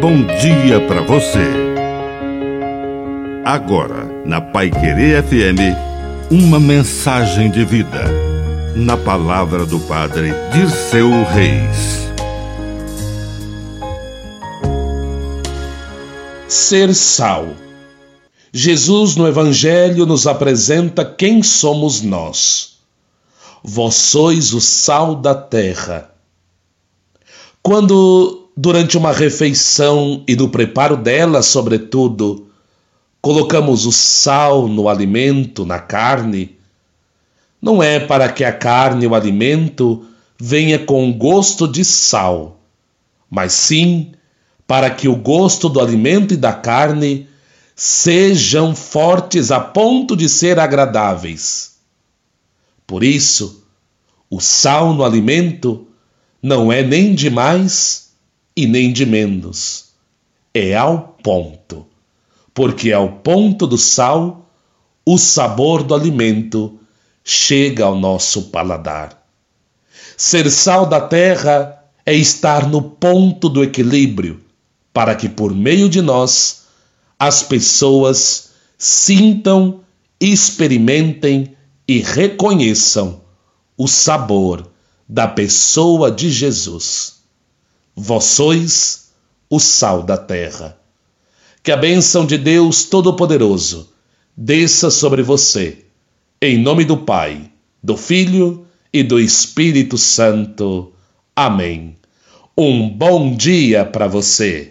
bom dia para você. Agora, na Pai Querer FM, uma mensagem de vida. Na palavra do Padre Dirceu Reis. Ser sal. Jesus no Evangelho nos apresenta quem somos nós. Vós sois o sal da terra. Quando, durante uma refeição e no preparo dela, sobretudo, colocamos o sal no alimento, na carne, não é para que a carne, o alimento, venha com gosto de sal, mas sim para que o gosto do alimento e da carne sejam fortes a ponto de ser agradáveis. Por isso, o sal no alimento não é nem de mais e nem de menos. É ao ponto. Porque ao ponto do sal, o sabor do alimento chega ao nosso paladar. Ser sal da terra é estar no ponto do equilíbrio, para que por meio de nós as pessoas sintam, experimentem e reconheçam o sabor da pessoa de Jesus. Vós sois o sal da terra. Que a bênção de Deus Todo-Poderoso desça sobre você, em nome do Pai, do Filho e do Espírito Santo. Amém. Um bom dia para você.